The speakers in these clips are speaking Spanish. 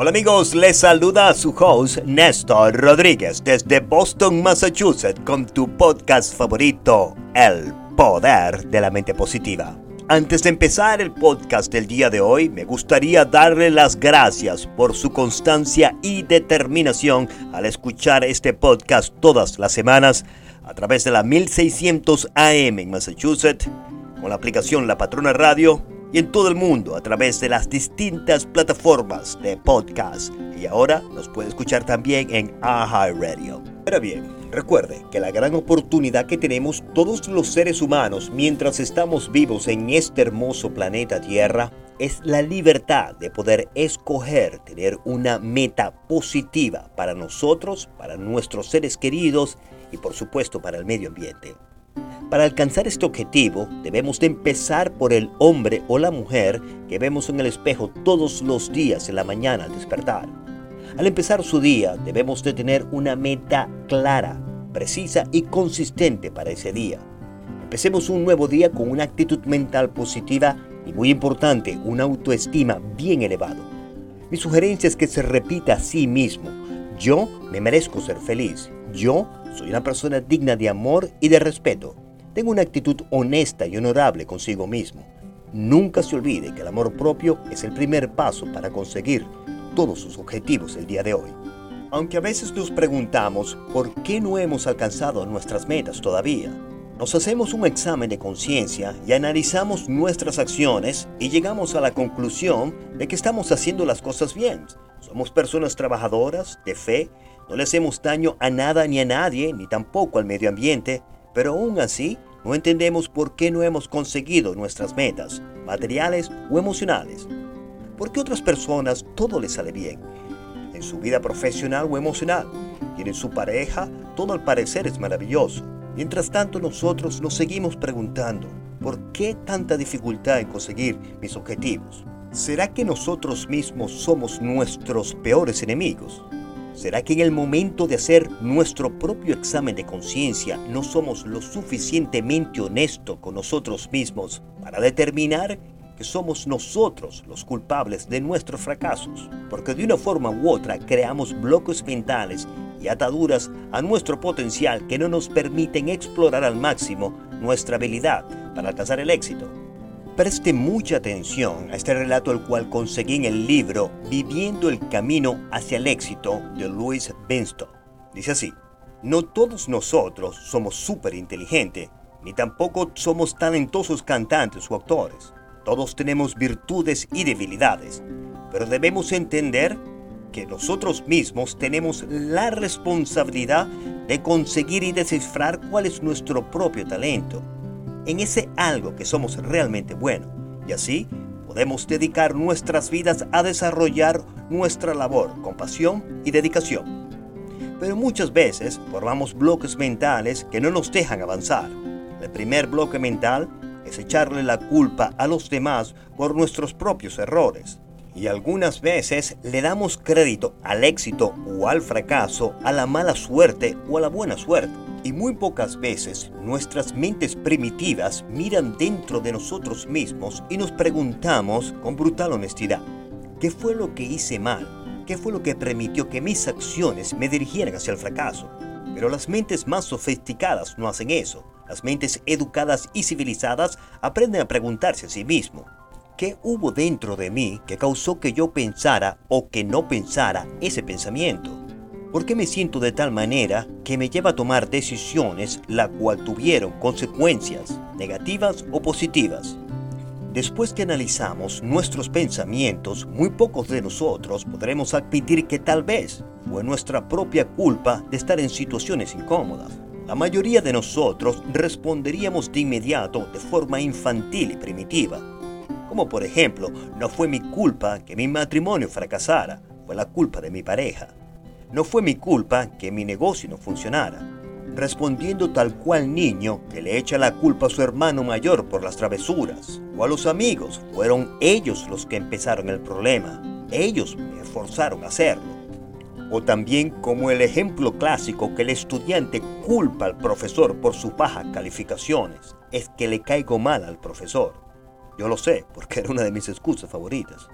Hola amigos, les saluda su host Néstor Rodríguez desde Boston, Massachusetts con tu podcast favorito, El Poder de la Mente Positiva. Antes de empezar el podcast del día de hoy, me gustaría darle las gracias por su constancia y determinación al escuchar este podcast todas las semanas a través de la 1600 AM en Massachusetts, con la aplicación La Patrona Radio y en todo el mundo a través de las distintas plataformas de podcast. Y ahora nos puede escuchar también en Radio. Pero bien, recuerde que la gran oportunidad que tenemos todos los seres humanos mientras estamos vivos en este hermoso planeta Tierra es la libertad de poder escoger tener una meta positiva para nosotros, para nuestros seres queridos y por supuesto para el medio ambiente. Para alcanzar este objetivo debemos de empezar por el hombre o la mujer que vemos en el espejo todos los días en la mañana al despertar. Al empezar su día debemos de tener una meta clara, precisa y consistente para ese día. Empecemos un nuevo día con una actitud mental positiva y muy importante, una autoestima bien elevado. Mi sugerencia es que se repita a sí mismo, yo me merezco ser feliz, yo soy una persona digna de amor y de respeto. Tengo una actitud honesta y honorable consigo mismo. Nunca se olvide que el amor propio es el primer paso para conseguir todos sus objetivos el día de hoy. Aunque a veces nos preguntamos por qué no hemos alcanzado nuestras metas todavía, nos hacemos un examen de conciencia y analizamos nuestras acciones y llegamos a la conclusión de que estamos haciendo las cosas bien. Somos personas trabajadoras, de fe, no le hacemos daño a nada ni a nadie, ni tampoco al medio ambiente, pero aún así no entendemos por qué no hemos conseguido nuestras metas, materiales o emocionales. ¿Por qué otras personas todo les sale bien? En su vida profesional o emocional. Tienen su pareja, todo al parecer es maravilloso. Mientras tanto nosotros nos seguimos preguntando, ¿por qué tanta dificultad en conseguir mis objetivos? ¿Será que nosotros mismos somos nuestros peores enemigos? ¿Será que en el momento de hacer nuestro propio examen de conciencia no somos lo suficientemente honestos con nosotros mismos para determinar que somos nosotros los culpables de nuestros fracasos? Porque de una forma u otra creamos bloques mentales y ataduras a nuestro potencial que no nos permiten explorar al máximo nuestra habilidad para alcanzar el éxito. Preste mucha atención a este relato el cual conseguí en el libro Viviendo el Camino hacia el Éxito de Louis Benston. Dice así, no todos nosotros somos súper inteligentes, ni tampoco somos talentosos cantantes o actores. Todos tenemos virtudes y debilidades, pero debemos entender que nosotros mismos tenemos la responsabilidad de conseguir y descifrar cuál es nuestro propio talento en ese algo que somos realmente bueno. Y así podemos dedicar nuestras vidas a desarrollar nuestra labor con pasión y dedicación. Pero muchas veces formamos bloques mentales que no nos dejan avanzar. El primer bloque mental es echarle la culpa a los demás por nuestros propios errores. Y algunas veces le damos crédito al éxito o al fracaso, a la mala suerte o a la buena suerte. Y muy pocas veces nuestras mentes primitivas miran dentro de nosotros mismos y nos preguntamos con brutal honestidad, ¿qué fue lo que hice mal? ¿Qué fue lo que permitió que mis acciones me dirigieran hacia el fracaso? Pero las mentes más sofisticadas no hacen eso. Las mentes educadas y civilizadas aprenden a preguntarse a sí mismo, ¿qué hubo dentro de mí que causó que yo pensara o que no pensara ese pensamiento? ¿Por qué me siento de tal manera que me lleva a tomar decisiones la cual tuvieron consecuencias negativas o positivas? Después que analizamos nuestros pensamientos, muy pocos de nosotros podremos admitir que tal vez fue nuestra propia culpa de estar en situaciones incómodas. La mayoría de nosotros responderíamos de inmediato de forma infantil y primitiva. Como por ejemplo, no fue mi culpa que mi matrimonio fracasara, fue la culpa de mi pareja. No fue mi culpa que mi negocio no funcionara. Respondiendo tal cual niño que le echa la culpa a su hermano mayor por las travesuras, o a los amigos, fueron ellos los que empezaron el problema. Ellos me forzaron a hacerlo. O también como el ejemplo clásico que el estudiante culpa al profesor por sus bajas calificaciones, es que le caigo mal al profesor. Yo lo sé, porque era una de mis excusas favoritas.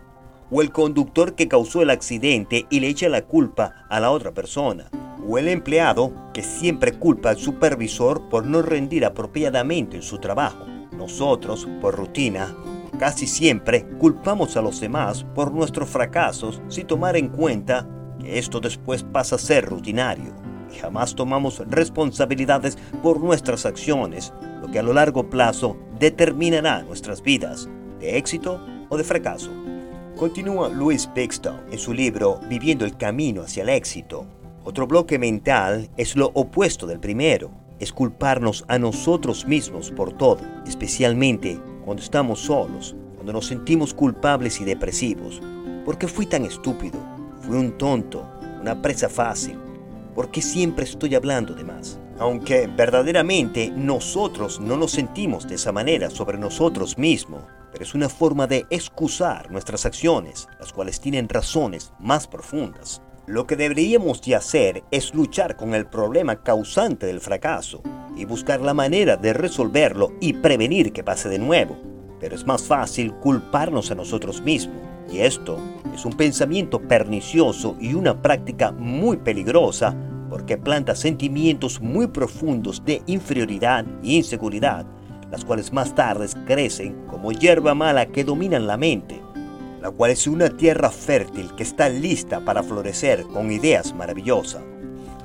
O el conductor que causó el accidente y le echa la culpa a la otra persona, o el empleado que siempre culpa al supervisor por no rendir apropiadamente en su trabajo. Nosotros, por rutina, casi siempre culpamos a los demás por nuestros fracasos sin tomar en cuenta que esto después pasa a ser rutinario y jamás tomamos responsabilidades por nuestras acciones, lo que a lo largo plazo determinará nuestras vidas de éxito o de fracaso. Continúa Louis Bixton en su libro Viviendo el Camino hacia el Éxito. Otro bloque mental es lo opuesto del primero, es culparnos a nosotros mismos por todo, especialmente cuando estamos solos, cuando nos sentimos culpables y depresivos. ¿Por qué fui tan estúpido? Fui un tonto, una presa fácil. ¿Por qué siempre estoy hablando de más? Aunque verdaderamente nosotros no nos sentimos de esa manera sobre nosotros mismos, pero es una forma de excusar nuestras acciones, las cuales tienen razones más profundas. Lo que deberíamos de hacer es luchar con el problema causante del fracaso y buscar la manera de resolverlo y prevenir que pase de nuevo. Pero es más fácil culparnos a nosotros mismos y esto es un pensamiento pernicioso y una práctica muy peligrosa porque planta sentimientos muy profundos de inferioridad e inseguridad las cuales más tarde crecen como hierba mala que dominan la mente, la cual es una tierra fértil que está lista para florecer con ideas maravillosas.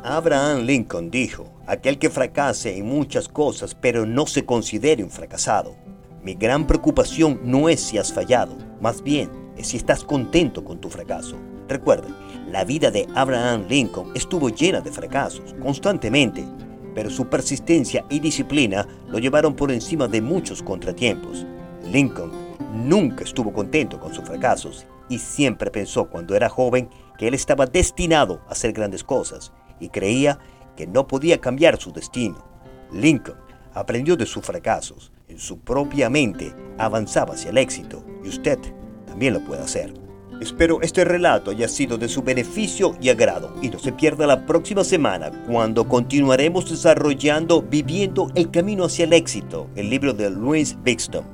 Abraham Lincoln dijo, aquel que fracase en muchas cosas pero no se considere un fracasado. Mi gran preocupación no es si has fallado, más bien es si estás contento con tu fracaso. Recuerden, la vida de Abraham Lincoln estuvo llena de fracasos, constantemente, pero su persistencia y disciplina lo llevaron por encima de muchos contratiempos. Lincoln nunca estuvo contento con sus fracasos y siempre pensó cuando era joven que él estaba destinado a hacer grandes cosas y creía que no podía cambiar su destino. Lincoln aprendió de sus fracasos, en su propia mente avanzaba hacia el éxito y usted también lo puede hacer. Espero este relato haya sido de su beneficio y agrado y no se pierda la próxima semana cuando continuaremos desarrollando Viviendo el Camino hacia el Éxito, el libro de Louis Bixton.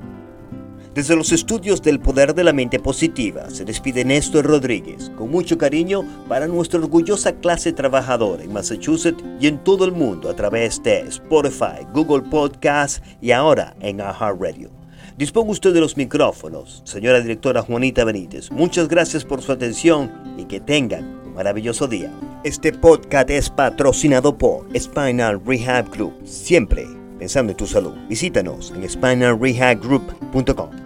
Desde los estudios del poder de la mente positiva se despide Néstor Rodríguez con mucho cariño para nuestra orgullosa clase trabajadora en Massachusetts y en todo el mundo a través de Spotify, Google Podcasts y ahora en iHeartRadio. Disponga usted de los micrófonos, señora directora Juanita Benítez. Muchas gracias por su atención y que tengan un maravilloso día. Este podcast es patrocinado por Spinal Rehab Group. Siempre pensando en tu salud. Visítanos en spinalrehabgroup.com.